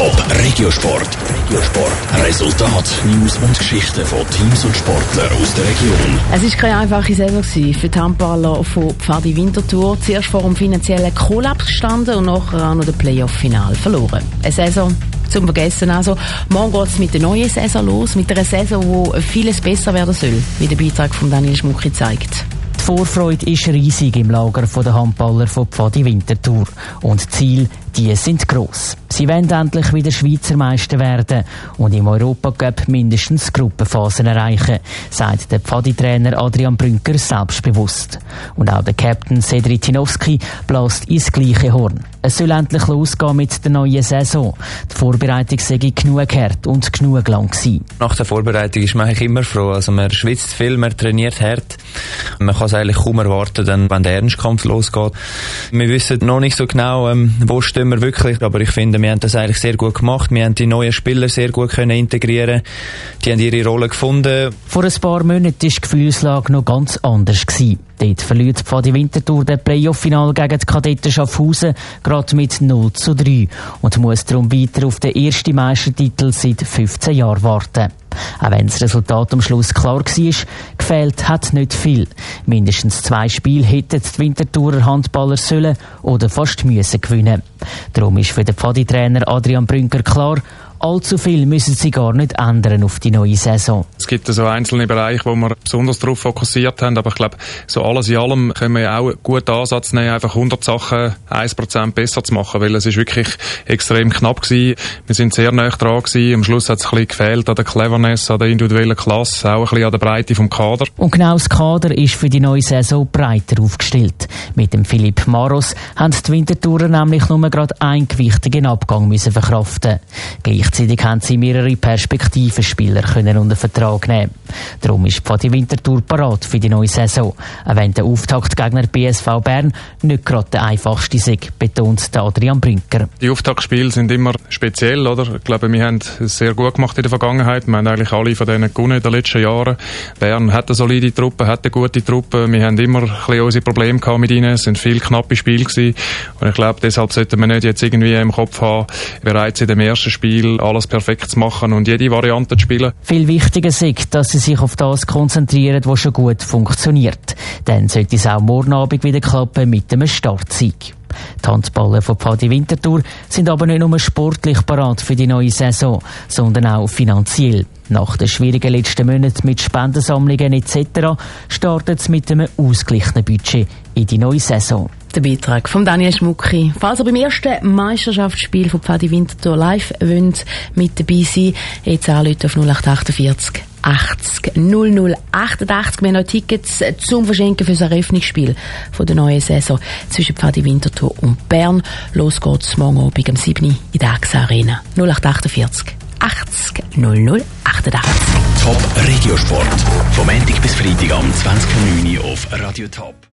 Top Regiosport. Regiosport. Resultat, News und Geschichten von Teams und Sportlern aus der Region. Es war keine einfache Saison für die Handballer von Pfadi Winterthur. Zuerst vor dem finanziellen Kollaps gestanden und nachher auch noch das Playoff-Final verloren. Eine Saison zum Vergessen. Also, morgen geht es mit der neuen Saison los, mit einer Saison, wo vieles besser werden soll, wie der Beitrag von Daniel Schmucki zeigt. Die Vorfreude ist riesig im Lager der Handballer von Pfadi Winterthur. Und die Ziele, die sind gross. Sie wollen endlich wieder Schweizer Meister werden und im Europacup mindestens Gruppenphasen erreichen, sagt der Pfadi-Trainer Adrian Brünker selbstbewusst. Und auch der Captain Cedric Tinowski bläst ins gleiche Horn. Es soll endlich losgehen mit der neuen Saison. Die Vorbereitung sei genug hart und genug lang gewesen. Nach der Vorbereitung ist man eigentlich immer froh. Also man schwitzt viel, man trainiert hart. Man kann es eigentlich kaum erwarten, wenn der Ernstkampf losgeht. Wir wissen noch nicht so genau, ähm, wo stehen wir wirklich, aber ich finde, wir haben das eigentlich sehr gut gemacht. Wir haben die neuen Spieler sehr gut können integrieren. Die haben ihre Rolle gefunden. Vor ein paar Monaten war die Gefühlslage noch ganz anders. Gewesen. Dort verliert Pfadi Winterthur den Playoff-Final gegen die Kadetten Schaffhausen gerade mit 0 zu 3 und muss darum weiter auf den ersten Meistertitel seit 15 Jahren warten. Auch wenn das Resultat am Schluss klar war, gefehlt hat nicht viel. Mindestens zwei Spiele hätten die Winterthurer Handballer sollen oder fast müssen gewinnen. Darum ist für den Pfadi-Trainer Adrian Brünker klar, allzu viel müssen sie gar nicht ändern auf die neue Saison. Es gibt so einzelne Bereiche, wo wir besonders darauf fokussiert haben, aber ich glaube, so alles in allem können wir auch einen guten Ansatz nehmen, einfach 100 Sachen 1% besser zu machen, weil es ist wirklich extrem knapp gewesen. Wir sind sehr nah dran gewesen. Am Schluss hat es ein bisschen gefehlt an der Cleverness, an der individuellen Klasse, auch ein bisschen an der Breite vom Kader. Und genau das Kader ist für die neue Saison breiter aufgestellt. Mit dem Philipp Maros haben die Wintertourer nämlich nur gerade einen gewichtigen Abgang müssen verkraften. Gleich Gleichzeitig haben sie mehrere Perspektivenspieler können unter Vertrag nehmen. Darum ist Pfadi Winterthur parat für die neue Saison. Auch wenn der Auftaktgegner BSV Bern nicht gerade der einfachste ist, betont Adrian Brinker. Die Auftaktspiele sind immer speziell, oder? Ich glaube, wir haben es sehr gut gemacht in der Vergangenheit. Wir haben eigentlich alle von denen gewonnen in den letzten Jahren. Bern hat eine solide Truppe, hat eine gute Truppe. Wir haben immer ein bisschen unsere Probleme gehabt mit ihnen. Es sind viele knappe Spiele gewesen. Und ich glaube, deshalb sollten wir nicht jetzt irgendwie im Kopf haben, bereits in dem ersten Spiel alles perfekt zu machen und jede Variante zu spielen. Viel wichtiger ist, dass sie sich auf das konzentrieren, was schon gut funktioniert. Dann sollte es auch morgen Abend wieder klappen mit einem Startsieg. Die Handballer von Pfadi Winterthur sind aber nicht nur sportlich parat für die neue Saison, sondern auch finanziell. Nach den schwierigen letzten Monaten mit Spendensammlungen etc. startet es mit einem ausgeglichenen Budget in die neue Saison. Der Beitrag von Daniel Schmucki. Falls ihr beim ersten Meisterschaftsspiel von Pfadi Winterthur live wollt, mit dabei sein, jetzt anrufen auf 0848 80 00 88. Wir haben noch Tickets zum Verschenken für das Eröffnungsspiel von der neuen Saison zwischen Pfadi Winterthur und Bern. Los geht's morgen Abend am 7. in der AXA Arena. 0848 80 00 88. Top Regiosport. Vom Montag bis Freitag am 20.09. auf Radio Top.